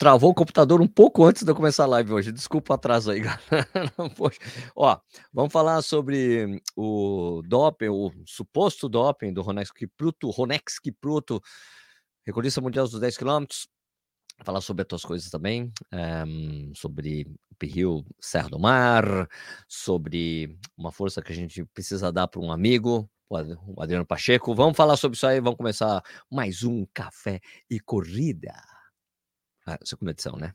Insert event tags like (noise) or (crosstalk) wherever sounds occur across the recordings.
travou o computador um pouco antes de eu começar a live hoje. Desculpa o atraso aí, (laughs) galera. Ó, vamos falar sobre o doping, o suposto doping do Ronex Kipruto, Ronex Kipruto, recordista mundial dos 10 km. Falar sobre outras coisas também, um, sobre o Pirril Serra do Mar, sobre uma força que a gente precisa dar para um amigo, o Adriano Pacheco. Vamos falar sobre isso aí, vamos começar mais um Café e Corrida. Ah, segunda edição, né?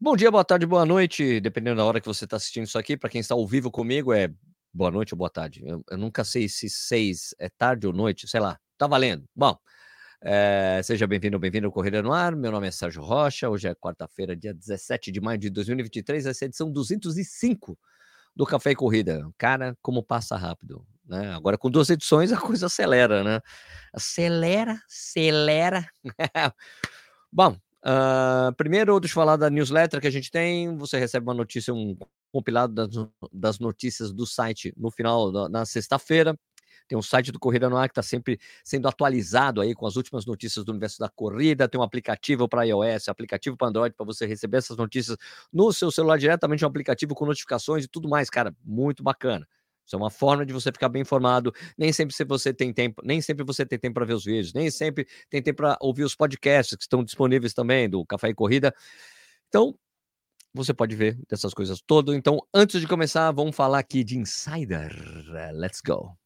Bom dia, boa tarde, boa noite, dependendo da hora que você está assistindo isso aqui. Para quem está ao vivo comigo, é boa noite ou boa tarde. Eu, eu, nunca sei se seis é tarde ou noite, sei lá. Tá valendo. Bom, é, seja bem-vindo ou bem-vindo ao Corrida no Ar. Meu nome é Sérgio Rocha. Hoje é quarta-feira, dia 17 de maio de 2023. Essa é a edição 205 do Café e Corrida. Cara, como passa rápido. Né? Agora, com duas edições, a (laughs) coisa acelera, né? Acelera, acelera. (laughs) Bom, uh, primeiro, deixa eu falar da newsletter que a gente tem. Você recebe uma notícia, um compilado das, das notícias do site no final, da, na sexta-feira. Tem um site do Corrida no Ar que está sempre sendo atualizado aí com as últimas notícias do universo da corrida. Tem um aplicativo para iOS, aplicativo para Android para você receber essas notícias no seu celular diretamente, um aplicativo com notificações e tudo mais, cara, muito bacana. Isso é uma forma de você ficar bem informado. Nem sempre você tem tempo, nem sempre você tem tempo para ver os vídeos, nem sempre tem tempo para ouvir os podcasts que estão disponíveis também do Café e Corrida. Então, você pode ver dessas coisas todas. Então, antes de começar, vamos falar aqui de Insider. Let's go.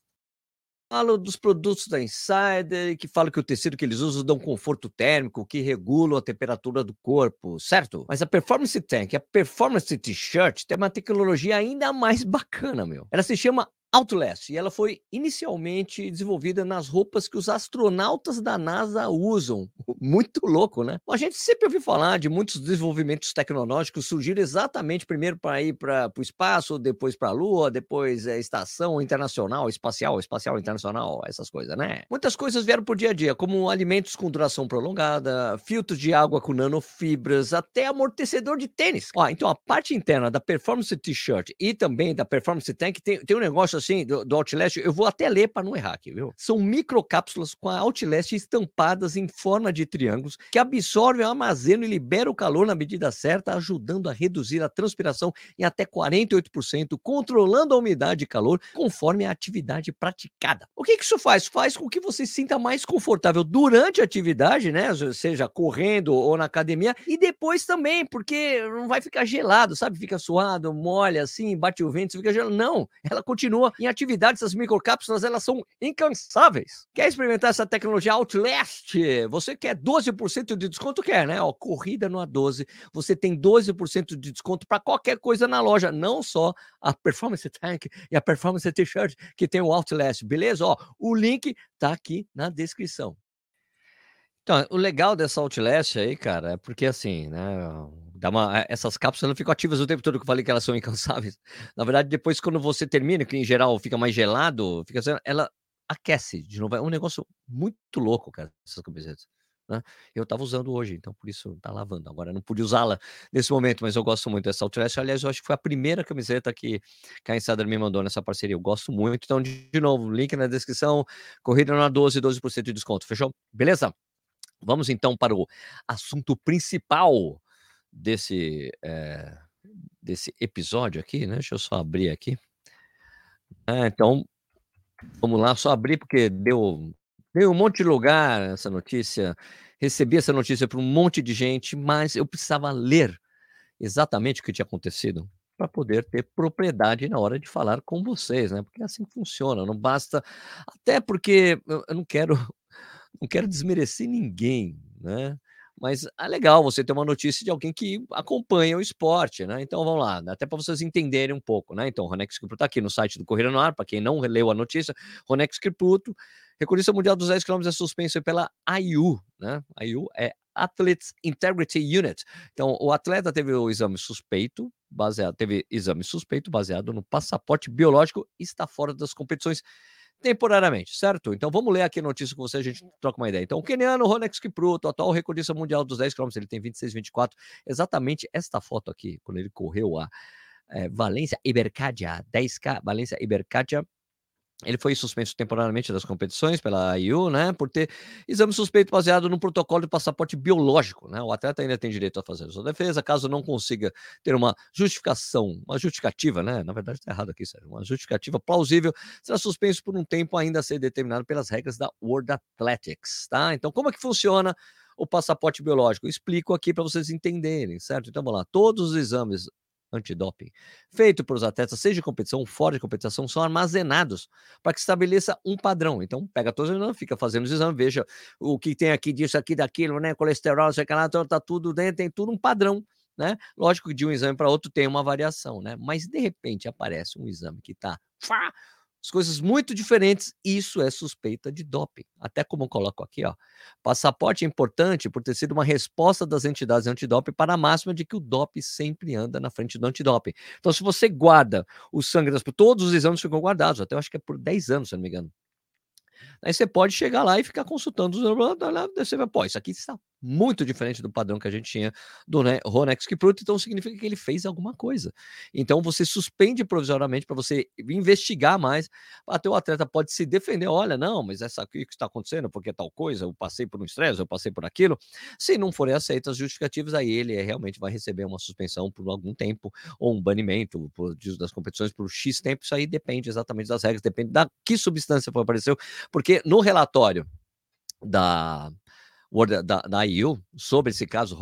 Falo dos produtos da Insider, que falo que o tecido que eles usam dá um conforto térmico, que regula a temperatura do corpo, certo? Mas a Performance Tank, a Performance T-shirt, tem uma tecnologia ainda mais bacana, meu. Ela se chama Outlast, e ela foi inicialmente desenvolvida nas roupas que os astronautas da NASA usam. (laughs) Muito louco, né? A gente sempre ouviu falar de muitos desenvolvimentos tecnológicos surgiram exatamente primeiro para ir para o espaço, depois para a Lua, depois é, estação internacional, espacial, espacial internacional, essas coisas, né? Muitas coisas vieram por dia a dia, como alimentos com duração prolongada, filtros de água com nanofibras, até amortecedor de tênis. Ó, então a parte interna da Performance T-shirt e também da Performance Tank tem, tem um negócio assim, do, do Outlast, eu vou até ler para não errar aqui, viu? São microcápsulas com a Outlast estampadas em forma de triângulos que absorvem, armazenam e liberam o calor na medida certa, ajudando a reduzir a transpiração em até 48%, controlando a umidade e calor conforme a atividade praticada. O que, que isso faz? Faz com que você se sinta mais confortável durante a atividade, né? Seja correndo ou na academia, e depois também, porque não vai ficar gelado, sabe? Fica suado, molha assim, bate o vento, fica gelado. Não, ela continua em atividades, essas microcápsulas, elas são incansáveis. Quer experimentar essa tecnologia Outlast? Você quer 12% de desconto? Quer, né? Ó, corrida no A12, você tem 12% de desconto para qualquer coisa na loja, não só a Performance Tank e a Performance T-shirt que tem o Outlast, beleza? Ó, o link tá aqui na descrição. Então, o legal dessa Outlast aí, cara, é porque assim, né? Dá uma, eh, essas cápsulas não ficam ativas o tempo todo que eu falei que elas são incansáveis. Na verdade, depois, quando você termina, que em geral fica mais gelado, fica assim, ela aquece de novo. É um negócio muito louco, cara, essas camisetas. Né? Eu tava usando hoje, então por isso tá lavando. Agora não pude usá-la nesse momento, mas eu gosto muito dessa Outlast. Aliás, eu acho que foi a primeira camiseta que, que a Insider me mandou nessa parceria. Eu gosto muito. Então, de, de novo, link na descrição. Corrida na 12, 12% de desconto. Fechou? Beleza? Vamos então para o assunto principal desse, é, desse episódio aqui, né? Deixa eu só abrir aqui. É, então, vamos lá, só abrir porque deu, deu um monte de lugar essa notícia. Recebi essa notícia para um monte de gente, mas eu precisava ler exatamente o que tinha acontecido para poder ter propriedade na hora de falar com vocês, né? Porque é assim funciona, não basta. Até porque eu não quero (laughs) não quero desmerecer ninguém, né? Mas é legal você ter uma notícia de alguém que acompanha o esporte, né? Então vamos lá, até para vocês entenderem um pouco, né? Então, Ronex Kipruto está aqui no site do Correio no Ar, para quem não leu a notícia, Ronex Kipruto, recordista mundial dos 10 km é suspenso pela AIU, né? AIU é Athletes Integrity Unit. Então, o atleta teve o exame suspeito, baseado, teve exame suspeito baseado no passaporte biológico e está fora das competições temporariamente, certo? Então vamos ler aqui a notícia com você, a gente troca uma ideia. Então, o keniano Ronex Kipruto, atual recordista mundial dos 10 km, ele tem 26, 24, exatamente esta foto aqui, quando ele correu a é, Valência Ibercadia, 10K, Valência Ibercadia, ele foi suspenso temporariamente das competições pela IU, né, por ter exame suspeito baseado no protocolo de passaporte biológico, né? O atleta ainda tem direito a fazer a sua defesa, caso não consiga ter uma justificação, uma justificativa, né? Na verdade está errado aqui, Sérgio, uma justificativa plausível, será suspenso por um tempo ainda a ser determinado pelas regras da World Athletics, tá? Então, como é que funciona o passaporte biológico? Eu explico aqui para vocês entenderem, certo? Então, vamos lá. Todos os exames antidoping, feito por os atletas, seja de competição ou fora de competição, são armazenados para que estabeleça um padrão. Então, pega todos os exames, fica fazendo os exames, veja o que tem aqui disso, aqui, daquilo, né? Colesterol, sei lá, então tá tudo dentro, tem tudo um padrão. Né? Lógico que de um exame para outro tem uma variação, né? Mas de repente aparece um exame que está as coisas muito diferentes, isso é suspeita de doping. Até como eu coloco aqui, ó. Passaporte é importante por ter sido uma resposta das entidades antidoping para a máxima de que o doping sempre anda na frente do antidoping. Então, se você guarda o sangue das todos os exames ficam guardados, até eu acho que é por 10 anos, se não me engano. Aí você pode chegar lá e ficar consultando os você vai, pô, isso aqui está muito diferente do padrão que a gente tinha do né, Ronex Kipruto, então significa que ele fez alguma coisa. Então você suspende provisoriamente para você investigar mais, até o atleta pode se defender, olha, não, mas essa aqui que está acontecendo, porque tal coisa, eu passei por um estresse, eu passei por aquilo. Se não forem aceitas as justificativas, aí ele realmente vai receber uma suspensão por algum tempo, ou um banimento por, das competições por X tempo, isso aí depende exatamente das regras, depende da que substância apareceu, porque no relatório da da, da IU sobre esse caso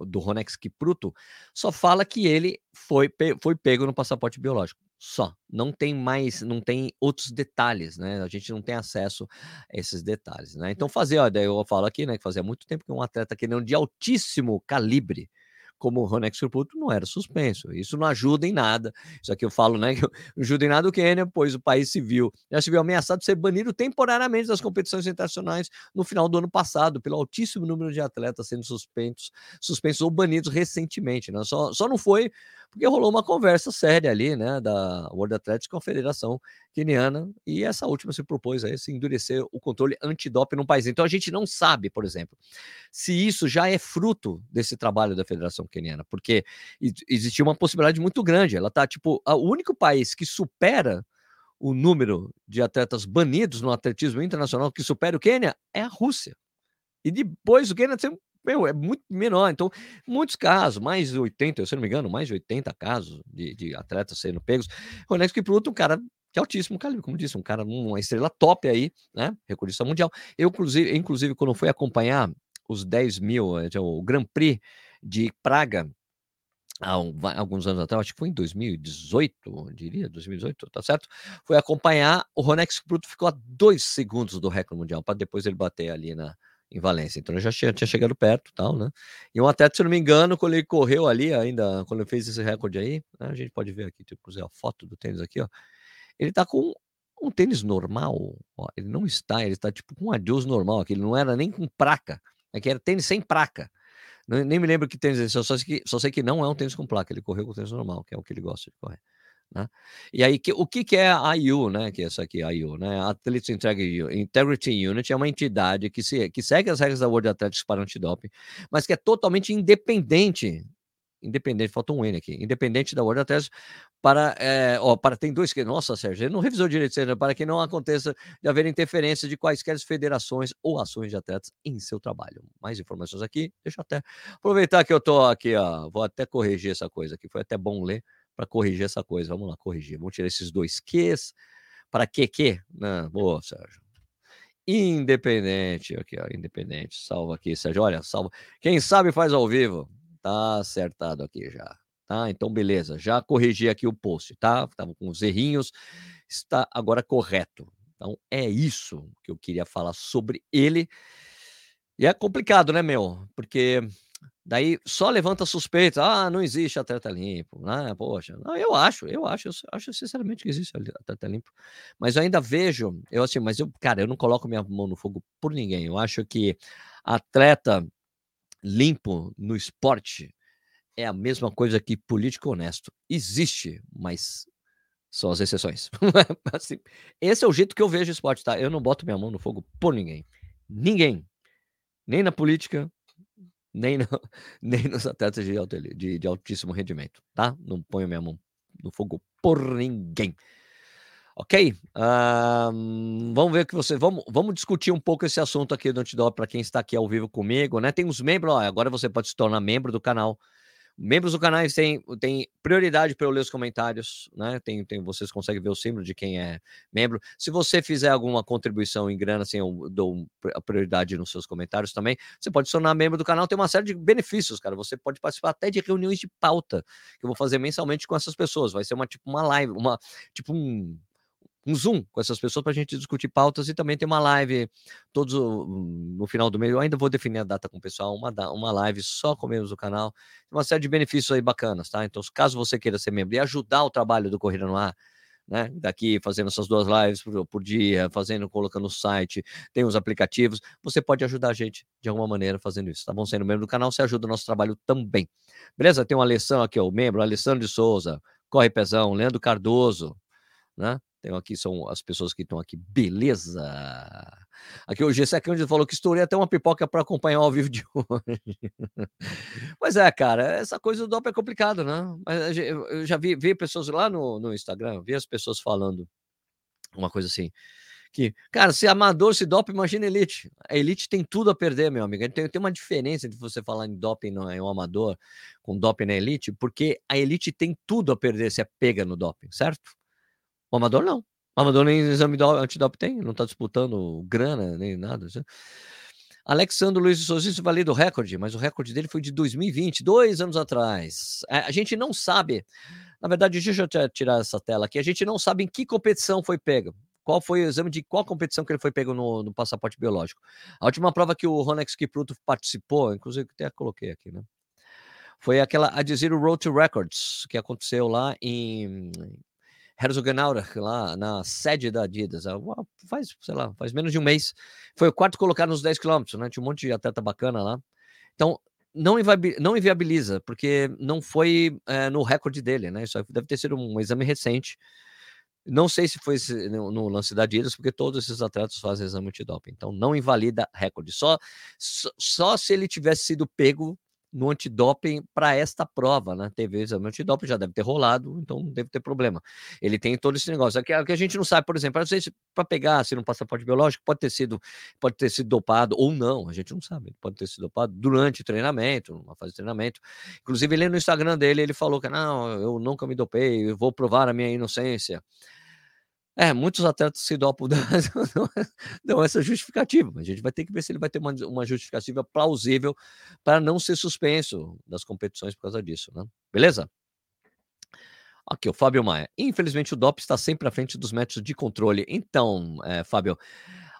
do Ronex Kipruto só fala que ele foi, foi pego no passaporte biológico. Só. Não tem mais, não tem outros detalhes, né? A gente não tem acesso a esses detalhes, né? Então, fazer, ó, daí eu falo aqui, né, que fazia muito tempo que um atleta que não de altíssimo calibre como o Ronex Surputo não era suspenso. Isso não ajuda em nada. Isso aqui eu falo, né? Que (laughs) não ajuda em nada o Quênia, pois o país civil já se viu ameaçado de ser banido temporariamente das competições internacionais no final do ano passado, pelo altíssimo número de atletas sendo suspensos, suspensos ou banidos recentemente. Né? Só, só não foi porque rolou uma conversa séria ali, né, da World Athletics com a Federação Queniana, e essa última se propôs a se endurecer o controle antidoping no país. Então a gente não sabe, por exemplo, se isso já é fruto desse trabalho da Federação Queniana, porque existia uma possibilidade muito grande. Ela tá tipo o único país que supera o número de atletas banidos no atletismo internacional que supera o Quênia é a Rússia. E depois o Quênia tem meu, é muito menor. Então, muitos casos, mais de 80, se não me engano, mais de 80 casos de, de atletas sendo pegos. Ronex Kipruto, um cara de altíssimo calibre, como disse, um cara, uma estrela top aí, né? Recordista mundial. Eu, inclusive, inclusive quando fui acompanhar os 10 mil, eh, o Grand Prix de Praga, há alguns anos atrás, acho que foi em 2018, diria, 2018, tá certo? Foi acompanhar, o Ronex Kipruto ficou a dois segundos do recorde mundial, para depois ele bater ali na, em Valência. Então eu já tinha, tinha chegado perto tal, né? E um atleta, se não me engano, quando ele correu ali, ainda, quando ele fez esse recorde aí, né, a gente pode ver aqui, tipo, a foto do tênis aqui, ó. Ele tá com um tênis normal, ó, ele não está, ele está tipo com um adios normal aqui, ele não era nem com placa, é que era tênis sem placa. Nem me lembro que tênis é só sei que, só sei que não é um tênis com placa, ele correu com tênis normal, que é o que ele gosta de correr. Né? E aí, que, o que, que é a IU, né? Que é essa aqui, a IU, né? Athletes Integrity Unit é uma entidade que, se, que segue as regras da World Athletics para antidoping, mas que é totalmente independente. Independente, falta um N aqui. Independente da World Athletics para, é, ó, para tem dois que, nossa, Sérgio, ele não revisou direito, Sérgio, para que não aconteça de haver interferência de quaisquer federações ou ações de atletas em seu trabalho. Mais informações aqui, deixa eu até aproveitar que eu tô aqui, ó, vou até corrigir essa coisa aqui, foi até bom ler para corrigir essa coisa. Vamos lá, corrigir. Vamos tirar esses dois Qs. Para que que? Não, boa, Sérgio. Independente, aqui, ó, independente. Salva aqui, Sérgio. Olha, salva. Quem sabe faz ao vivo. Tá acertado aqui já. Tá? Então, beleza. Já corrigi aqui o post, tá? Tava com os errinhos. Está agora correto. Então, é isso que eu queria falar sobre ele. E é complicado, né, meu? Porque Daí só levanta suspeita, ah, não existe atleta limpo, ah, poxa, não, eu acho, eu acho, eu acho sinceramente que existe atleta limpo, mas eu ainda vejo, eu assim, mas eu, cara, eu não coloco minha mão no fogo por ninguém, eu acho que atleta limpo no esporte é a mesma coisa que político honesto, existe, mas são as exceções. (laughs) assim, esse é o jeito que eu vejo esporte, tá? Eu não boto minha mão no fogo por ninguém, ninguém, nem na política, Nem, no, (laughs) nem nos atletas de, alto, de, de altíssimo rendimento, tá? Não ponho minha mão no fogo por ninguém. Ok? vamos ver que você. Vamos, vamos discutir um pouco esse assunto aqui do Antidop para quem está aqui ao vivo comigo, né? Tem os membros, ó, agora você pode se tornar membro do canal. Membros do canal têm, têm prioridade para eu ler os comentários, né? Tem, tem, vocês conseguem ver o símbolo de quem é membro. Se você fizer alguma contribuição em grana, assim, eu dou a prioridade nos seus comentários também. Você pode se tornar membro do canal, tem uma série de benefícios, cara. Você pode participar até de reuniões de pauta que eu vou fazer mensalmente com essas pessoas. Vai ser uma tipo uma live, uma tipo um um Zoom com essas pessoas para a gente discutir pautas e também tem uma live todos no final do mês. Eu ainda vou definir a data com o pessoal, uma, uma live só com membros do canal, uma série de benefícios aí bacanas, tá? Então, caso você queira ser membro e ajudar o trabalho do Corrida no Ar, né? Daqui fazendo essas duas lives por, por, dia, fazendo, colocando no site, tem os aplicativos. Você pode ajudar a gente de alguma maneira fazendo isso, tá bom? Sendo membro do canal, você ajuda o nosso trabalho também. Beleza? Tem uma Alessandro aqui, o membro, Alessandro de Souza, Corre Pezão, Leandro Cardoso, né? Tem aqui, são as pessoas que estão aqui. Beleza! Aqui o G Second falou que estourei até uma pipoca para acompanhar ao vivo de (laughs) hoje. Mas é, cara, essa coisa do DOP é complicado, né? Mas eu já vi, vi pessoas lá no, no Instagram, vi as pessoas falando uma coisa assim. Que, cara, se amador se dopa, imagina elite. A elite tem tudo a perder, meu amigo. Tem, tem uma diferença entre você falar em doping no, em um amador com doping na elite, porque a elite tem tudo a perder se é pega no doping, certo? O amador não. O amador nem exame antidop tem, não está disputando grana nem nada. Alexandre Luiz de Souza, isso valida o recorde, mas o recorde dele foi de 2020, dois anos atrás. É, a gente não sabe, na verdade, deixa eu tirar essa tela aqui, a gente não sabe em que competição foi pego. Qual foi o exame de qual competição que ele foi pego no, no passaporte biológico? A última prova que o Ronex Kipruto participou, inclusive até coloquei aqui, né? Foi aquela a Zero Road to Records, que aconteceu lá em Herzogenaurach, lá na sede da Adidas, faz, sei lá, faz menos de um mês. Foi o quarto colocado nos 10 quilômetros, né? Tinha um monte de atleta bacana lá. Então, não, não inviabiliza, porque não foi é, no recorde dele, né? Isso deve ter sido um exame recente. Não sei se foi no, no lance da Adidas, porque todos esses atletas fazem exame antidoping. Então, não invalida recorde. Só, só, só se ele tivesse sido pego no antidoping para esta prova, né? Teve exame antidoping, já deve ter rolado, então não deve ter problema. Ele tem todo esse negócio. Aqui, que a gente não sabe, por exemplo, para pegar assim, um passaporte biológico pode ter sido pode ter sido dopado ou não, a gente não sabe. Pode ter sido dopado durante o treinamento, numa fase de treinamento. Inclusive, ele no Instagram dele, ele falou que não, eu nunca me dopei, eu vou provar a minha inocência. É, muitos atletas se dopam (laughs) dão essa justificativa. A gente vai ter que ver se ele vai ter uma, uma justificativa plausível para não ser suspenso das competições por causa disso, né? Beleza? Aqui, o Fábio Maia. Infelizmente, o DOP está sempre à frente dos métodos de controle. Então, é, Fábio,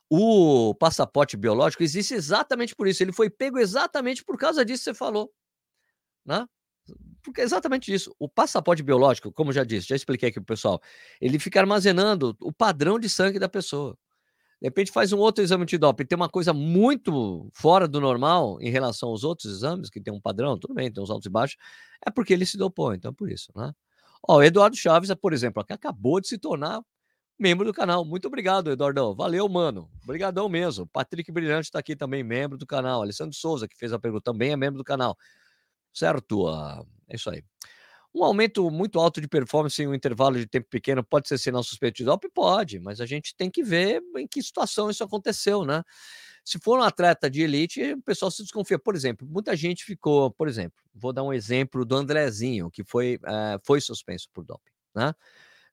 o passaporte biológico existe exatamente por isso. Ele foi pego exatamente por causa disso que você falou. Né? Porque é exatamente isso. O passaporte biológico, como já disse, já expliquei aqui pro pessoal, ele fica armazenando o padrão de sangue da pessoa. De repente faz um outro exame de doping, tem uma coisa muito fora do normal em relação aos outros exames, que tem um padrão, tudo bem, tem uns altos e baixos, é porque ele se dopou, então por isso, né? Ó, o Eduardo Chaves, por exemplo, que acabou de se tornar membro do canal. Muito obrigado, Eduardão. Valeu, mano. Obrigadão mesmo. Patrick Brilhante está aqui também, membro do canal. Alessandro Souza, que fez a pergunta, também é membro do canal. Certo? Uh, é isso aí. Um aumento muito alto de performance em um intervalo de tempo pequeno pode ser sinal suspeito de doping? Pode, mas a gente tem que ver em que situação isso aconteceu, né? Se for um atleta de elite, o pessoal se desconfia. Por exemplo, muita gente ficou, por exemplo, vou dar um exemplo do Andrezinho, que foi, é, foi suspenso por doping, né?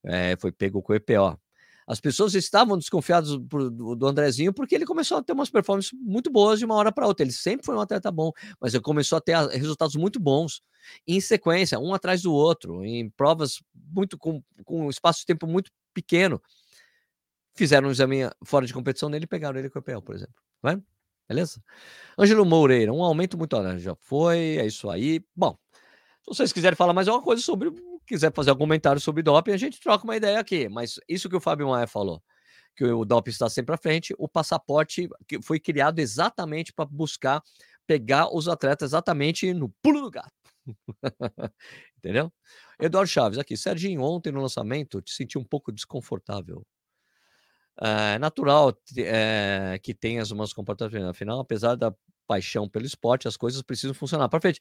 É, foi pego com o EPO. As pessoas estavam desconfiadas do, do Andrezinho porque ele começou a ter umas performances muito boas de uma hora para outra. Ele sempre foi um atleta bom, mas ele começou a ter resultados muito bons em sequência, um atrás do outro, em provas muito com, com um espaço de tempo muito pequeno. Fizeram um exame fora de competição nele e pegaram ele com o EPL, por exemplo. Vai? Beleza? Ângelo Moreira, um aumento muito. Já foi, é isso aí. Bom, se vocês quiserem falar mais alguma coisa sobre quiser fazer algum comentário sobre doping, a gente troca uma ideia aqui. Mas isso que o Fábio Maia falou, que o doping está sempre à frente, o passaporte foi criado exatamente para buscar pegar os atletas exatamente no pulo do gato. (laughs) Entendeu? Eduardo Chaves, aqui. Serginho, ontem no lançamento, te senti um pouco desconfortável. É natural é, que tenhas umas comportamentos. Afinal, apesar da paixão pelo esporte, as coisas precisam funcionar para frente.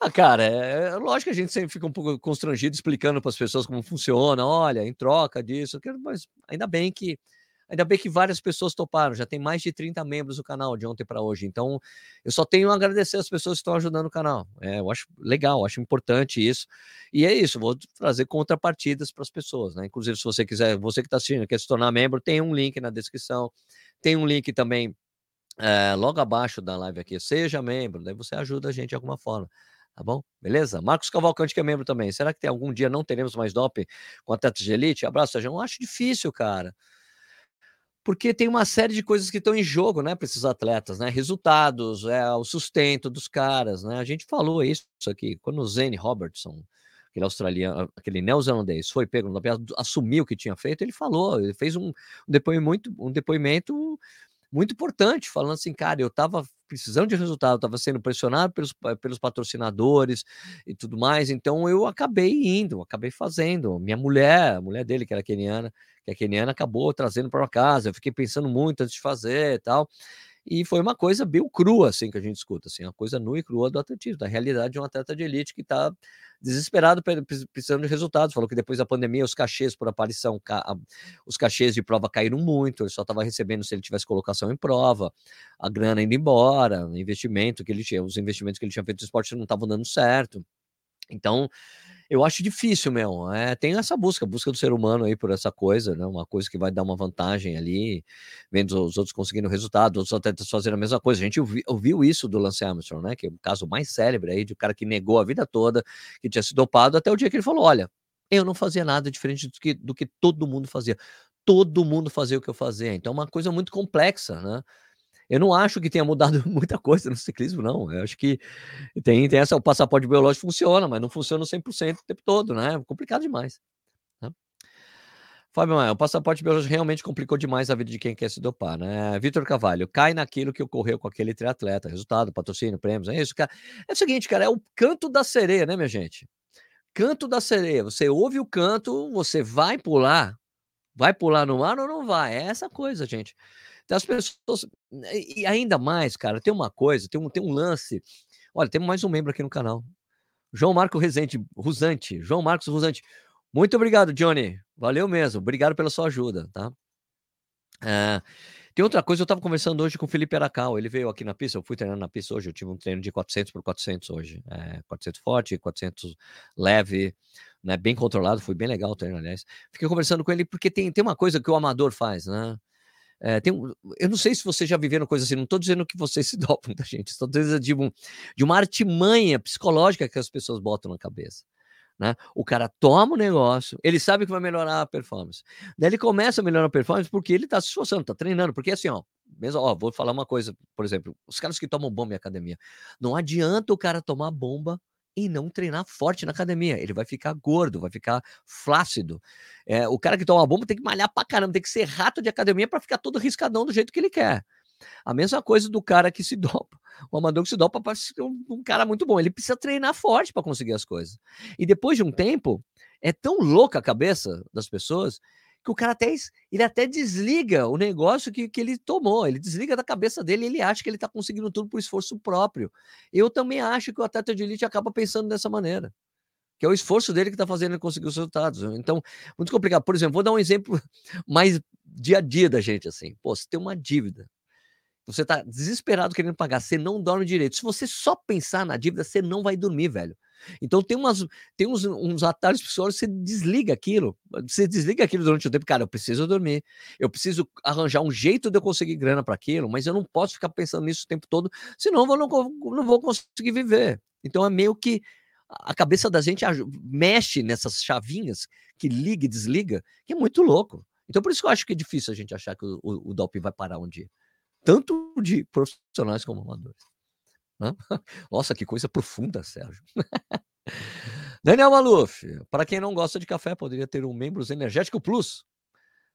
Ah, cara, é, é, lógico que a gente sempre fica um pouco constrangido explicando para as pessoas como funciona, olha, em troca disso, mas ainda bem que Ainda bem que várias pessoas toparam, já tem mais de 30 membros do canal de ontem para hoje. Então, eu só tenho a agradecer as pessoas que estão ajudando o canal. É, eu acho legal, acho importante isso. E é isso, vou trazer contrapartidas para as pessoas, né? Inclusive, se você quiser, você que está assistindo, quer se tornar membro, tem um link na descrição. Tem um link também é, logo abaixo da live aqui. Seja membro, daí você ajuda a gente de alguma forma. Tá bom? Beleza? Marcos Cavalcante, que é membro também. Será que tem algum dia não teremos mais DOP com atletas de elite? Abraço, Sérgio. Eu acho difícil, cara porque tem uma série de coisas que estão em jogo, né, para esses atletas, né? Resultados, é, o sustento dos caras, né? A gente falou isso aqui quando o Zane Robertson, aquele australiano, aquele neozelandês, foi pego no assumiu o que tinha feito, ele falou, ele fez um, um depoimento, um depoimento muito importante, falando assim, cara, eu estava precisando de resultado, estava sendo pressionado pelos, pelos patrocinadores e tudo mais, então eu acabei indo, acabei fazendo. Minha mulher, a mulher dele, que era keniana, que é keniana, acabou trazendo para casa. Eu fiquei pensando muito antes de fazer e tal. E foi uma coisa bem crua, assim, que a gente escuta, assim, uma coisa nua e crua do atletismo, da realidade de um atleta de elite que está desesperado precisando de resultados. Falou que depois da pandemia os cachês por aparição, os cachês de prova caíram muito, ele só estava recebendo se ele tivesse colocação em prova, a grana indo embora, investimento que ele tinha, os investimentos que ele tinha feito no esporte não estavam dando certo. Então, eu acho difícil, meu. É, tem essa busca, busca do ser humano aí por essa coisa, né? Uma coisa que vai dar uma vantagem ali, vendo os outros conseguindo resultado, outros atletas fazendo a mesma coisa. A gente ouviu, ouviu isso do Lance Armstrong, né? Que é o caso mais célebre aí de um cara que negou a vida toda, que tinha se dopado, até o dia que ele falou: olha, eu não fazia nada diferente do que, do que todo mundo fazia. Todo mundo fazia o que eu fazia. Então, é uma coisa muito complexa, né? Eu não acho que tenha mudado (laughs) muita coisa no ciclismo, não. Eu acho que tem, tem essa, o passaporte biológico funciona, mas não funciona 100% o tempo todo, né? É complicado demais. Né? Fábio Maia, o passaporte biológico realmente complicou demais a vida de quem quer se dopar, né? Vitor Cavalho, cai naquilo que ocorreu com aquele triatleta. Resultado, patrocínio, prêmios, é isso, cara. É o seguinte, cara, é o canto da sereia, né, minha gente? Canto da sereia. Você ouve o canto, você vai pular. Vai pular no mar ou não vai? É essa coisa, gente. Então as pessoas. E ainda mais, cara, tem uma coisa, tem um, tem um lance. Olha, temos mais um membro aqui no canal. João Marco Rezende, Rusante. João Marcos Rusante. Muito obrigado, Johnny. Valeu mesmo. Obrigado pela sua ajuda, tá? É, tem outra coisa, eu estava conversando hoje com o Felipe Aracal. Ele veio aqui na pista, eu fui treinar na pista hoje. Eu tive um treino de 400 por 400 hoje. É, 400 forte, 400 leve, né? Bem controlado. Foi bem legal o treino, aliás. Fiquei conversando com ele porque tem, tem uma coisa que o amador faz, né? É, tem um, eu não sei se vocês já viveram coisa assim, não estou dizendo que vocês (laughs) se dopam, tá, gente? Estou dizendo de, um, de uma artimanha psicológica que as pessoas botam na cabeça. Né? O cara toma o negócio, ele sabe que vai melhorar a performance. Daí ele começa a melhorar a performance porque ele está se esforçando, está treinando. Porque assim, ó, mesmo, ó, vou falar uma coisa, por exemplo, os caras que tomam bomba em academia. Não adianta o cara tomar bomba e não treinar forte na academia. Ele vai ficar gordo, vai ficar flácido. É, o cara que toma bomba tem que malhar pra caramba, tem que ser rato de academia para ficar todo riscadão do jeito que ele quer. A mesma coisa do cara que se (laughs) dopa. O amador que se dopa para ser um, um, cara muito bom. Ele precisa treinar forte para conseguir as coisas. E depois de um tempo, é tão louca a cabeça das pessoas que o cara até, ele até desliga o negócio que, que ele tomou, ele desliga da cabeça dele ele acha que ele está conseguindo tudo por esforço próprio. Eu também acho que o atleta de elite acaba pensando dessa maneira, que é o esforço dele que está fazendo ele conseguir os resultados. Então, muito complicado. Por exemplo, vou dar um exemplo (laughs) mais dia a dia da gente, assim. Pô, você tem uma dívida, você está desesperado querendo pagar, você não dorme direito. Se você só pensar na dívida, você não vai dormir, velho. Então tem, umas, tem uns, uns atalhos pessoais, você desliga aquilo, você desliga aquilo durante o tempo, cara, eu preciso dormir, eu preciso arranjar um jeito de eu conseguir grana para aquilo, mas eu não posso ficar pensando nisso o tempo todo, senão eu não, não vou conseguir viver. Então é meio que a cabeça da gente mexe nessas chavinhas que liga e desliga, que é muito louco. Então por isso que eu acho que é difícil a gente achar que o, o, o doping vai parar um dia. Tanto de profissionais como amadores. (laughs) Nossa, que coisa profunda, Sérgio. (laughs) Daniel Maluf, para quem não gosta de café, poderia ter um Membros Energético Plus.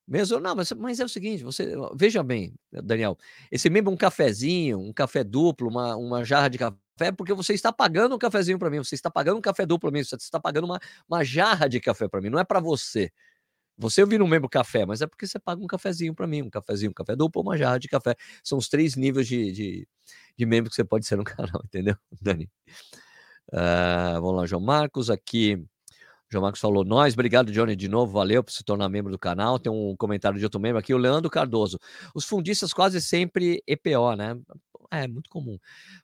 Mesmo, não, mas, mas é o seguinte, você veja bem, Daniel, esse membro um cafezinho, um café duplo, uma, uma jarra de café, porque você está pagando um cafezinho para mim, você está pagando um café duplo para mim, você está pagando uma, uma jarra de café para mim, não é para você. Você ouvir um membro café, mas é porque você paga um cafezinho para mim, um cafezinho, um café duplo, uma jarra de café. São os três níveis de, de, de membro que você pode ser no (laughs) canal, entendeu, Dani? Uh, vamos lá, João Marcos, aqui. João Marcos falou, nós, obrigado, Johnny, de novo, valeu por se tornar membro do canal. Tem um comentário de outro membro aqui, o Leandro Cardoso. Os fundistas quase sempre EPO, né? É muito comum.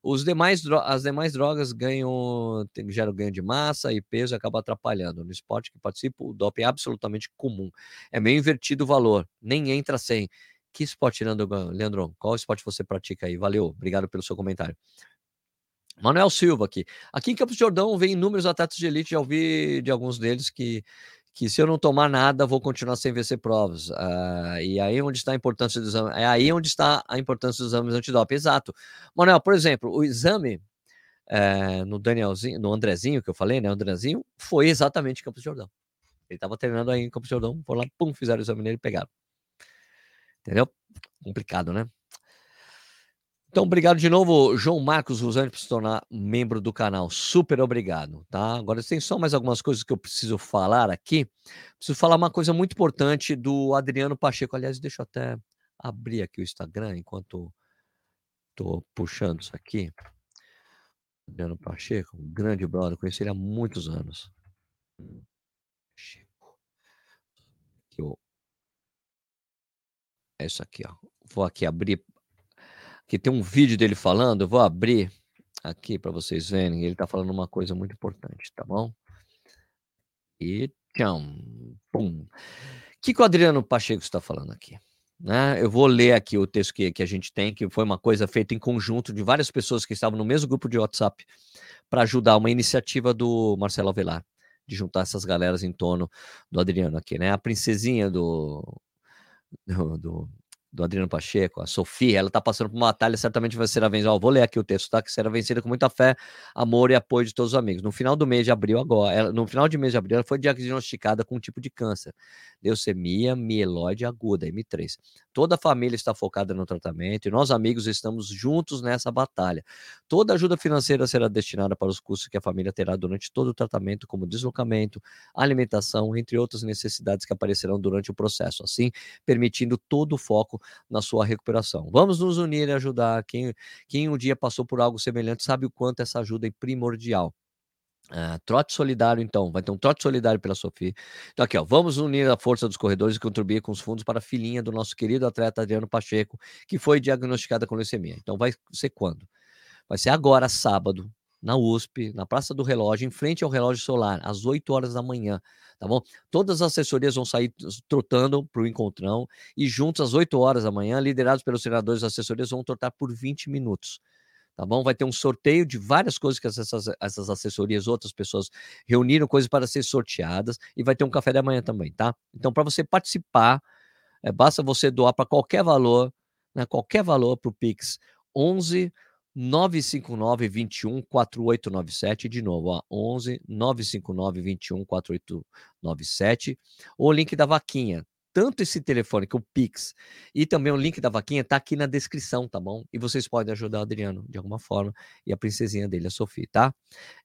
Os demais, as demais drogas ganham, geram ganho de massa e peso acaba atrapalhando. No esporte que participo, o doping é absolutamente comum. É meio invertido o valor, nem entra sem. Que esporte, Leandro? Qual esporte você pratica aí? Valeu, obrigado pelo seu comentário. Manuel Silva aqui. Aqui em Campos de Jordão vem inúmeros atletas de elite, já ouvi de alguns deles que que se eu não tomar nada, vou continuar sem vencer provas. Uh, e aí onde está a importância do exame? É aí onde está a importância dos exames antidoping. Exato. Manuel, por exemplo, o exame é, no Danielzinho, no Andrezinho, que eu falei, né? O Andrezinho foi exatamente em Campos de Jordão. Ele estava treinando aí em Campos de Jordão, foram lá, pum, fizeram o exame nele e pegaram. Entendeu? Complicado, né? Então, obrigado de novo, João Marcos Rosane, por se tornar membro do canal. Super obrigado, tá? Agora tem só mais algumas coisas que eu preciso falar aqui. Preciso falar uma coisa muito importante do Adriano Pacheco. Aliás, deixa eu até abrir aqui o Instagram enquanto estou puxando isso aqui. Adriano Pacheco, um grande brother, conheci ele há muitos anos. Pacheco. É isso aqui, ó. Vou aqui abrir que tem um vídeo dele falando, eu vou abrir aqui para vocês verem, ele está falando uma coisa muito importante, tá bom? E tcham, pum. O que, que o Adriano Pacheco está falando aqui? Né? Eu vou ler aqui o texto que, que a gente tem, que foi uma coisa feita em conjunto de várias pessoas que estavam no mesmo grupo de WhatsApp para ajudar uma iniciativa do Marcelo Avelar, de juntar essas galeras em torno do Adriano aqui, né? A princesinha do, do, do do Adriano Pacheco, a Sofia, ela está passando por uma batalha, certamente vai ser a vencida. vou ler aqui o texto, tá? Que será vencida com muita fé, amor e apoio de todos os amigos. No final do mês de abril, agora, ela, no final de mês de abril, ela foi diagnosticada com um tipo de câncer, leucemia mieloide aguda, M3. Toda a família está focada no tratamento e nós, amigos, estamos juntos nessa batalha. Toda ajuda financeira será destinada para os custos que a família terá durante todo o tratamento, como deslocamento, alimentação, entre outras necessidades que aparecerão durante o processo, assim permitindo todo o foco na sua recuperação. Vamos nos unir e ajudar. Quem, quem um dia passou por algo semelhante sabe o quanto essa ajuda é primordial. Uh, trote solidário, então, vai ter um trote solidário pela Sofia. Então, aqui, ó, vamos unir a força dos corredores e contribuir com os fundos para a filhinha do nosso querido atleta Adriano Pacheco, que foi diagnosticada com leucemia. Então, vai ser quando? Vai ser agora, sábado, na USP, na Praça do Relógio, em frente ao relógio solar, às 8 horas da manhã tá bom? Todas as assessorias vão sair trotando para o encontrão e juntos às 8 horas da manhã, liderados pelos senadores das assessorias, vão trotar por 20 minutos. Tá bom? Vai ter um sorteio de várias coisas que essas, essas assessorias, outras pessoas reuniram coisas para ser sorteadas e vai ter um café da manhã também, tá? Então, para você participar, é, basta você doar para qualquer valor, né, qualquer valor para o Pix 11 959 21 4897 de novo, ó, 11 959 21 4897 ou o link da vaquinha. Tanto esse telefone que o Pix e também o link da vaquinha tá aqui na descrição, tá bom? E vocês podem ajudar o Adriano de alguma forma e a princesinha dele, a Sofia, tá?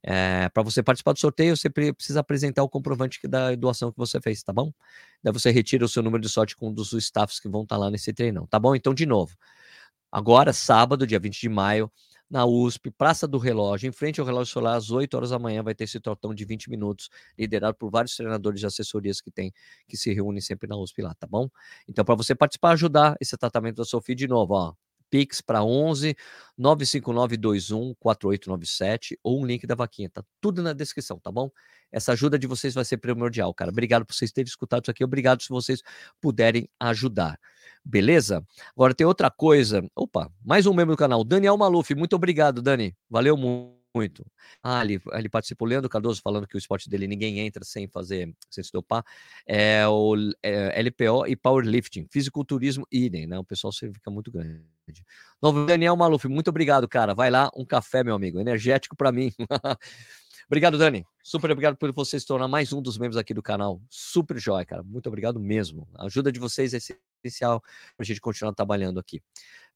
É, Para você participar do sorteio, você precisa apresentar o comprovante da doação que você fez, tá bom? Daí você retira o seu número de sorte com um dos staffs que vão estar tá lá nesse treinão, tá bom? Então, de novo, agora, sábado, dia 20 de maio, na USP, Praça do Relógio, em frente ao relógio solar, às 8 horas da manhã, vai ter esse trotão de 20 minutos, liderado por vários treinadores de assessorias que tem, que se reúnem sempre na USP lá, tá bom? Então, para você participar, ajudar esse tratamento da Sofia de novo, ó. Pix para 11 95921 4897 ou um link da vaquinha, tá tudo na descrição, tá bom? Essa ajuda de vocês vai ser primordial, cara. Obrigado por vocês terem escutado isso aqui, obrigado se vocês puderem ajudar. Beleza? Agora tem outra coisa. Opa, mais um membro do canal, Daniel Maluf. Muito obrigado, Dani. Valeu muito. Ah, ele, ele participou, Leandro Cardoso, falando que o esporte dele ninguém entra sem fazer, sem se dopar. É o é, LPO e Powerlifting, fisiculturismo, idem, né? O pessoal fica muito grande. Novo Daniel Maluf, muito obrigado, cara. Vai lá, um café, meu amigo, energético para mim. (laughs) obrigado, Dani. Super obrigado por você se tornar mais um dos membros aqui do canal. Super jóia, cara. Muito obrigado mesmo. A ajuda de vocês é essencial para a gente continuar trabalhando aqui.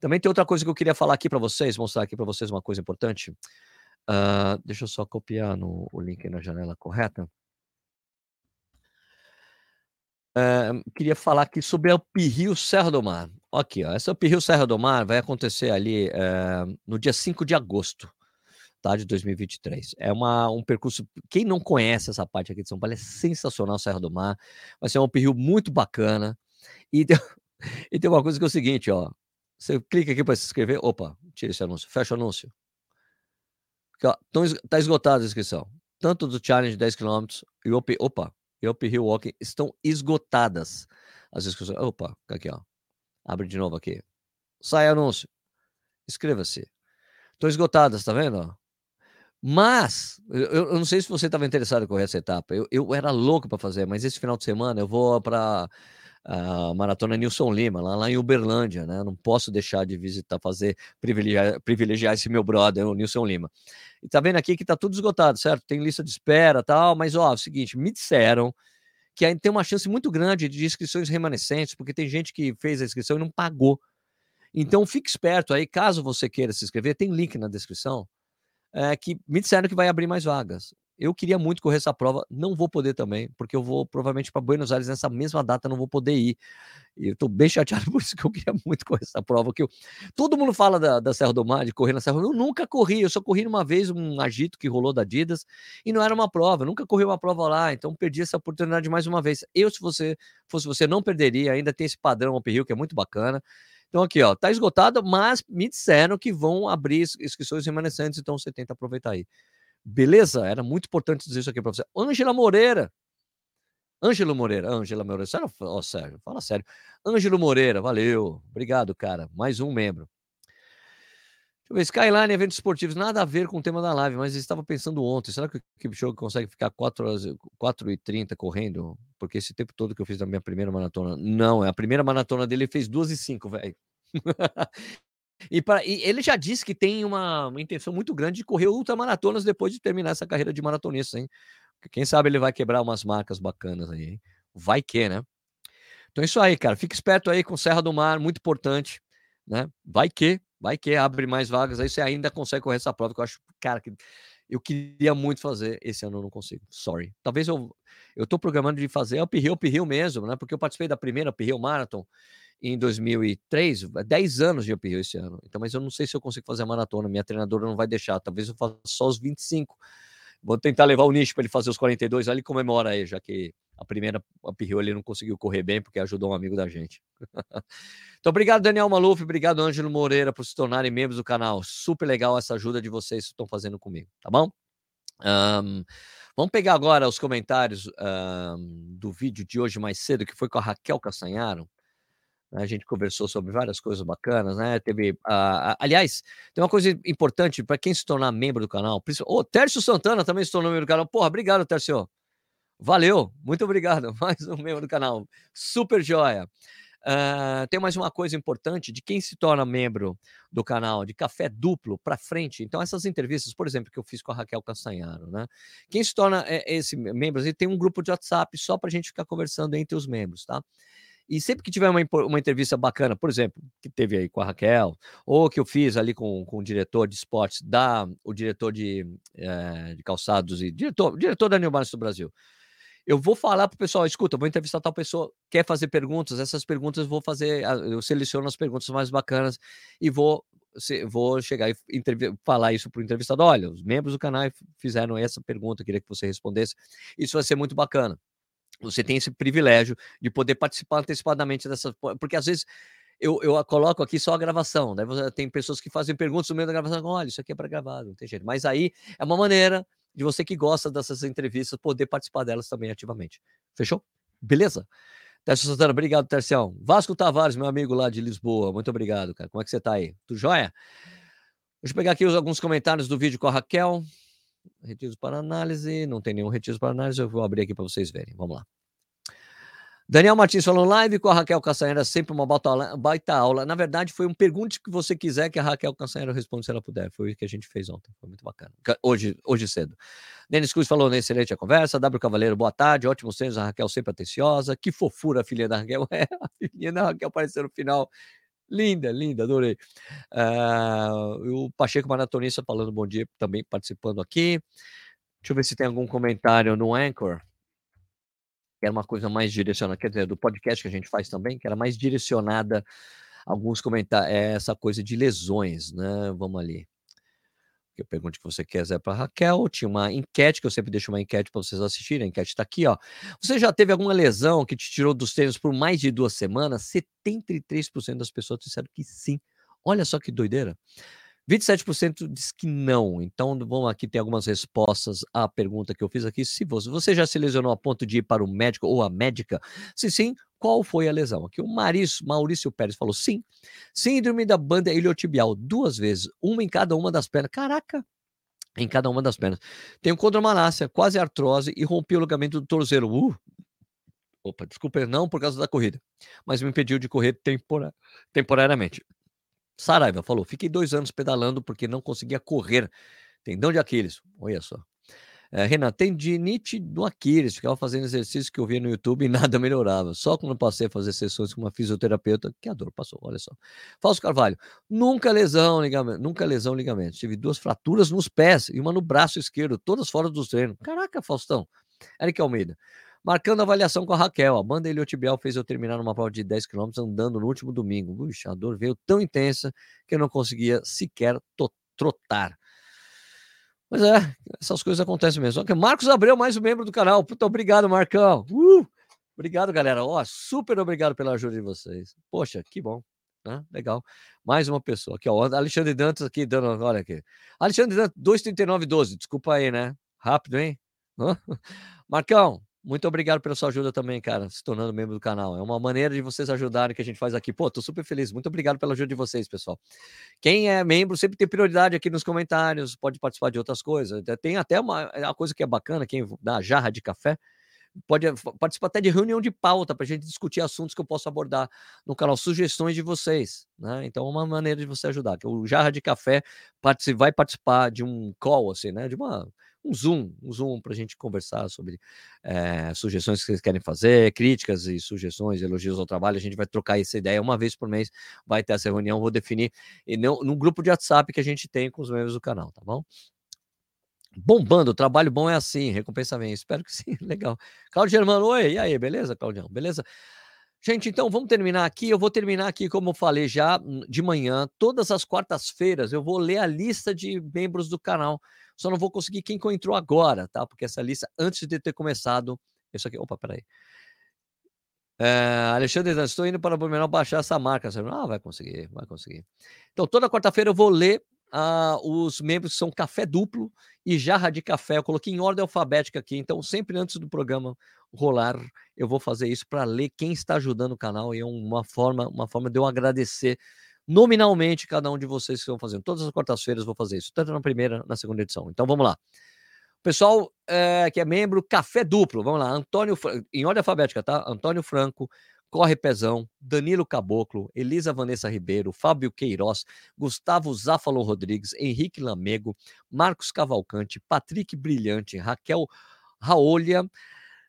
Também tem outra coisa que eu queria falar aqui para vocês, mostrar aqui para vocês uma coisa importante. Uh, deixa eu só copiar no, o link na janela correta. Uh, queria falar aqui sobre o Uphill Serra do Mar. Aqui, ó, essa Uphill Serra do Mar vai acontecer ali é, no dia 5 de agosto tá, de 2023. É uma, um percurso. Quem não conhece essa parte aqui de São Paulo é sensacional, Serra do Mar. Vai ser um uphill muito bacana. E tem, (laughs) e tem uma coisa que é o seguinte, ó. Você clica aqui para se inscrever. Opa, tira esse anúncio. Fecha o anúncio. Tá esgotada a inscrição. Tanto do Challenge 10 km e o Opa, e o Uphill Walking estão esgotadas as inscrições. Opa, aqui, ó. Abre de novo aqui. Sai anúncio. Inscreva-se. Estão esgotadas, tá vendo? Mas, eu, eu não sei se você estava interessado em correr essa etapa. Eu, eu era louco para fazer, mas esse final de semana eu vou para a Maratona Nilson Lima, lá, lá em Uberlândia, né? Não posso deixar de visitar, fazer, privilegiar, privilegiar esse meu brother, o Nilson Lima. E tá vendo aqui que tá tudo esgotado, certo? Tem lista de espera tal, mas ó, é o seguinte, me disseram que tem uma chance muito grande de inscrições remanescentes, porque tem gente que fez a inscrição e não pagou. Então fique esperto aí, caso você queira se inscrever, tem link na descrição, é, que me disseram que vai abrir mais vagas. Eu queria muito correr essa prova, não vou poder também, porque eu vou provavelmente para Buenos Aires nessa mesma data, não vou poder ir. E eu tô bem (laughs) chateado por isso que eu queria muito correr essa prova. Que eu... Todo mundo fala da, da Serra do Mar, de correr na Serra. Eu nunca corri, eu só corri uma vez um agito que rolou da Adidas e não era uma prova, eu nunca corri uma prova lá, então perdi essa oportunidade mais uma vez. Eu, se você fosse você, não perderia, ainda tem esse padrão uphill que é muito bacana. Então aqui, ó, tá esgotado, mas me disseram que vão abrir inscrições remanescentes, então você tenta aproveitar aí. Beleza? Era muito importante dizer isso aqui para você. Ângela Moreira. Ângelo Moreira, Ângela Moreira, sério, sério, fala sério. Ângelo Moreira, valeu, obrigado, cara. Mais um membro. Deixa eu ver, Skyline Eventos Esportivos, nada a ver com o tema da live, mas estava pensando ontem, será que o Kipchoge consegue ficar 4 horas, 4 e 30 correndo? Porque esse tempo todo que eu fiz na minha primeira maratona, não, é a primeira maratona dele, ele fez 2 e 5, velho. (laughs) E, pra, e, ele já disse que tem uma, uma, intenção muito grande de correr ultramaratonas depois de terminar essa carreira de maratonista, hein? Quem sabe ele vai quebrar umas marcas bacanas aí, hein? Vai que, né? Então é isso aí, cara. Fique esperto aí com Serra do Mar, muito importante, né? Vai que, vai que abre mais vagas, aí você ainda consegue correr essa prova que eu acho, cara, que eu queria muito fazer, esse ano eu não consigo. Sorry. Talvez eu eu tô programando de fazer Uphill, Uphill mesmo, né? Porque eu participei da primeira Uphill Marathon em 2003, 10 anos de uphill esse ano. Então, mas eu não sei se eu consigo fazer a maratona, minha treinadora não vai deixar, talvez eu faça só os 25. Vou tentar levar o nicho para ele fazer os 42, aí ele comemora aí, já que a primeira uphill ele não conseguiu correr bem porque ajudou um amigo da gente. (laughs) então, obrigado Daniel Maluf, obrigado Ângelo Moreira por se tornarem membros do canal. Super legal essa ajuda de vocês que estão fazendo comigo, tá bom? Um, vamos pegar agora os comentários um, do vídeo de hoje mais cedo, que foi com a Raquel Castanharo. Né, a gente conversou sobre várias coisas bacanas, né? Teve, uh, aliás, tem uma coisa importante para quem se tornar membro do canal. O oh, Tércio Santana também se tornou membro do canal. Porra, obrigado, Tércio. Valeu, muito obrigado. (laughs) Mais um membro do canal. Super joia. Uh, tem mais uma coisa importante de quem se torna membro do canal de café duplo para frente. Então, essas entrevistas, por exemplo, que eu fiz com a Raquel Castanharo, né? Quem se torna é, esse membro, ele tem um grupo de WhatsApp só para a gente ficar conversando entre os membros, tá? E sempre que tiver uma, uma entrevista bacana, por exemplo, que teve aí com a Raquel, ou que eu fiz ali com, com o diretor de esportes, da, o diretor de, é, de calçados e diretor, diretor da New Balance do Brasil, eu vou falar para o pessoal, escuta, vou entrevistar tal pessoa, quer fazer perguntas, essas perguntas eu vou fazer, eu seleciono as perguntas mais bacanas e vou vou chegar e falar isso para o entrevistado. Olha, os membros do canal fizeram essa pergunta, queria que você respondesse. Isso vai ser muito bacana você tem esse privilégio de poder participar antecipadamente dessas. Porque às vezes eu, eu coloco aqui só a gravação, né? Tem pessoas que fazem perguntas no meio da gravação, olha, isso aqui é para gravar, não tem jeito. Mas aí é uma maneira de você que gosta dessas entrevistas poder participar delas também ativamente. Fechou? Beleza? Tércio Santana, obrigado, Tercião. Vasco Tavares, meu amigo lá de Lisboa, muito obrigado, cara. Como é que você tá aí? Tudo jóia? Deixa eu pegar aqui alguns comentários do vídeo com a Raquel. Retiros para análise, não tem nenhum retiro para análise, eu vou abrir aqui para vocês verem. Vamos lá. Daniel Martins falando live com a Raquel Castanheira, sempre uma baita aula. Na verdade, foi um pergunte que você quiser que a Raquel Castanheira responda se ela puder. Foi o que a gente fez ontem. Foi muito bacana. Hoje, hoje cedo. Denis Cruz falou, excelente a conversa. W Cavaleiro, boa tarde. Ótimos treinos. A Raquel sempre atenciosa. Que fofura a filha da Raquel. (laughs) É, a filhinha da Raquel apareceu no final. Linda, linda, adorei. Uh, o Pacheco Maratonista falando bom dia, também participando aqui. Deixa eu ver se tem algum comentário no Anchor. Que era uma coisa mais direcionada, quer dizer, do podcast que a gente faz também, que era mais direcionada alguns comentários, é essa coisa de lesões, né? Vamos ali. Eu pergunto o que você quiser para Raquel. Tinha uma enquete, que eu sempre deixo uma enquete para vocês assistirem. A enquete está aqui, ó. Você já teve alguma lesão que te tirou dos treinos por mais de duas semanas? 73% das pessoas disseram que sim. Olha só que doideira. 27% diz que não. Então, vamos aqui ter algumas respostas à pergunta que eu fiz aqui. Se você, você já se lesionou a ponto de ir para o médico ou a médica? Se sim, qual foi a lesão? Aqui o Maurício, Maurício Pérez falou sim. Síndrome da banda iliotibial, duas vezes, uma em cada uma das pernas. Caraca! Em cada uma das pernas. Tenho condromalácia, quase artrose e rompi o ligamento do tornozelo. Uh, Opa, desculpa, não por causa da corrida, mas me impediu de correr tempora temporariamente. Saraiva falou: fiquei dois anos pedalando porque não conseguia correr. Tendão de Aquiles. Olha só. É, Renan, tendinite do Aquiles. Ficava fazendo exercício que eu via no YouTube e (laughs) nada melhorava. Só quando passei a fazer sessões com uma fisioterapeuta, que a dor passou. Olha só. Falso Carvalho. Nunca lesão, ligamento. Nunca lesão, ligamento. Tive duas fraturas nos pés e uma no braço esquerdo, todas fora dos treinos. Caraca, Faustão. Eric Almeida. Marcando avaliação com a Raquel. A banda iliotibial fez eu terminar numa prova de 10 km andando no último domingo. Puxa, a dor veio tão intensa que eu não conseguia sequer trotar. Mas é, essas coisas acontecem mesmo. Ok, Marcos Abreu, mais um membro do canal. Muito obrigado, Marcão. Uh! Obrigado, galera. Ó, super obrigado pela ajuda de vocês. Poxa, que bom. Né? Legal. Mais uma pessoa aqui, ó. Alexandre Dantas aqui dando. Olha aqui. Alexandre Dantas, 23912. Desculpa aí, né? Rápido, hein? (laughs) Marcão, muito obrigado pela sua ajuda também, cara, se tornando membro do canal. É uma maneira de vocês ajudarem que a gente faz aqui. Pô, tô super feliz. Muito obrigado pela ajuda de vocês, pessoal. Quem é membro sempre tem prioridade aqui nos comentários, pode participar de outras coisas. Tem até uma, uma coisa que é bacana, quem dá jarra de café, pode participar até de reunião de pauta para a gente discutir assuntos que eu posso abordar no canal, sugestões de vocês, né? Então, é uma maneira de você ajudar. O Jarra de Café vai participar de um call, assim, né? De uma um Zoom, um Zoom para a gente conversar sobre é, sugestões que vocês querem fazer, críticas e sugestões, elogios ao trabalho. A gente vai trocar essa ideia uma vez por mês, vai ter essa reunião, vou definir e não, no grupo de WhatsApp que a gente tem com os membros do canal, tá bom? Bombando, trabalho bom é assim, recompensa vem. Espero que sim, (laughs) legal. Claudio Germano, oi, e aí, beleza, Claudião? Beleza? Gente, então vamos terminar aqui. Eu vou terminar aqui, como eu falei já hum, de manhã, todas as quartas-feiras eu vou ler a lista de membros do canal. Só não vou conseguir quem entrou agora, tá? Porque essa lista, antes de ter começado. Isso aqui. Opa, peraí. É, Alexandre, estou indo para o Blumenau baixar essa marca. Ah, vai conseguir, vai conseguir. Então, toda quarta-feira eu vou ler uh, os membros são café duplo e jarra de café. Eu coloquei em ordem alfabética aqui, então sempre antes do programa rolar, eu vou fazer isso para ler quem está ajudando o canal e é uma forma, uma forma de eu agradecer nominalmente cada um de vocês que estão fazendo. Todas as quartas-feiras vou fazer isso, tanto na primeira, na segunda edição. Então vamos lá. Pessoal é, que é membro, café duplo, vamos lá. Antônio, em ordem alfabética, tá? Antônio Franco, Corre Pezão, Danilo Caboclo, Elisa Vanessa Ribeiro, Fábio Queiroz, Gustavo Záfalo Rodrigues, Henrique Lamego, Marcos Cavalcante, Patrick Brilhante, Raquel Raolha,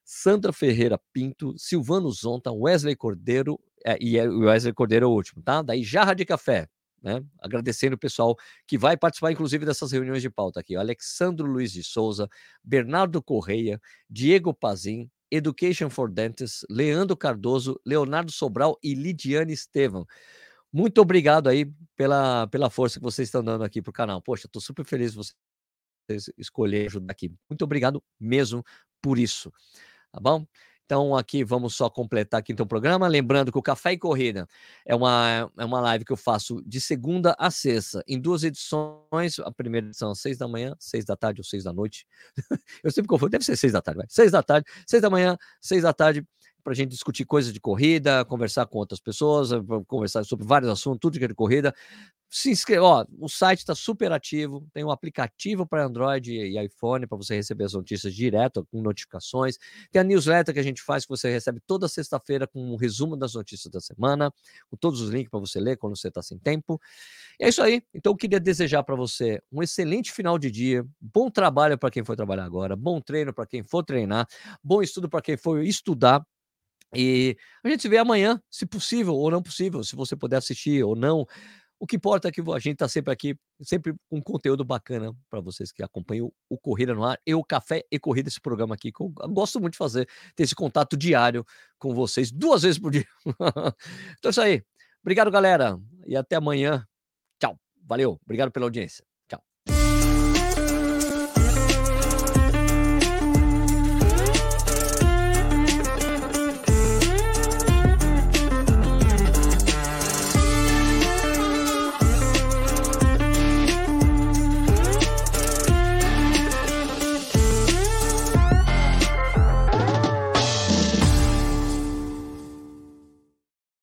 Sandra Ferreira Pinto, Silvano Zonta, Wesley Cordeiro, é, e é, o Wesley Cordeiro é o último, tá? Daí Jarra de Café, né? Agradecendo o pessoal que vai participar, inclusive, dessas reuniões de pauta aqui. Alexandro Luiz de Souza, Bernardo Correia, Diego Pazin, Education for Dentists, Leandro Cardoso, Leonardo Sobral e Lidiane Estevam. Muito obrigado aí pela, pela força que vocês estão dando aqui para o canal. Poxa, estou super feliz de vocês escolherem ajudar aqui. Muito obrigado mesmo por isso. Tá bom? Então, aqui vamos só completar aqui então o programa. Lembrando que o Café e Corrida é uma, é uma live que eu faço de segunda a sexta, em duas edições. A primeira edição às seis da manhã, seis da tarde ou seis da noite. (laughs) eu sempre confundo, deve ser seis da tarde, vai. Seis da tarde, seis da manhã, seis da tarde para a gente discutir coisas de corrida, conversar com outras pessoas, conversar sobre vários assuntos, tudo que é de corrida. Se inscreva, ó, o site está super ativo, tem um aplicativo para Android e iPhone para você receber as notícias direto, com notificações. Tem a newsletter que a gente faz, que você recebe toda sexta-feira com um resumo das notícias da semana, com todos os links para você ler quando você está sem tempo. E é isso aí. Então eu queria desejar para você um excelente final de dia, bom trabalho para quem for trabalhar agora, bom treino para quem for treinar, bom estudo para quem for estudar e a gente se vê amanhã, se possível ou não possível, se você puder assistir ou não. O que importa é que a gente está sempre aqui, sempre com conteúdo bacana para vocês que acompanham o Corrida no Ar. Eu, Café e Corrida, esse programa aqui, que eu gosto muito de fazer, ter esse contato diário com vocês, duas vezes por (laughs) dia. então é isso aí. Obrigado, galera. E até amanhã. Tchau. Valeu. Obrigado pela audiência.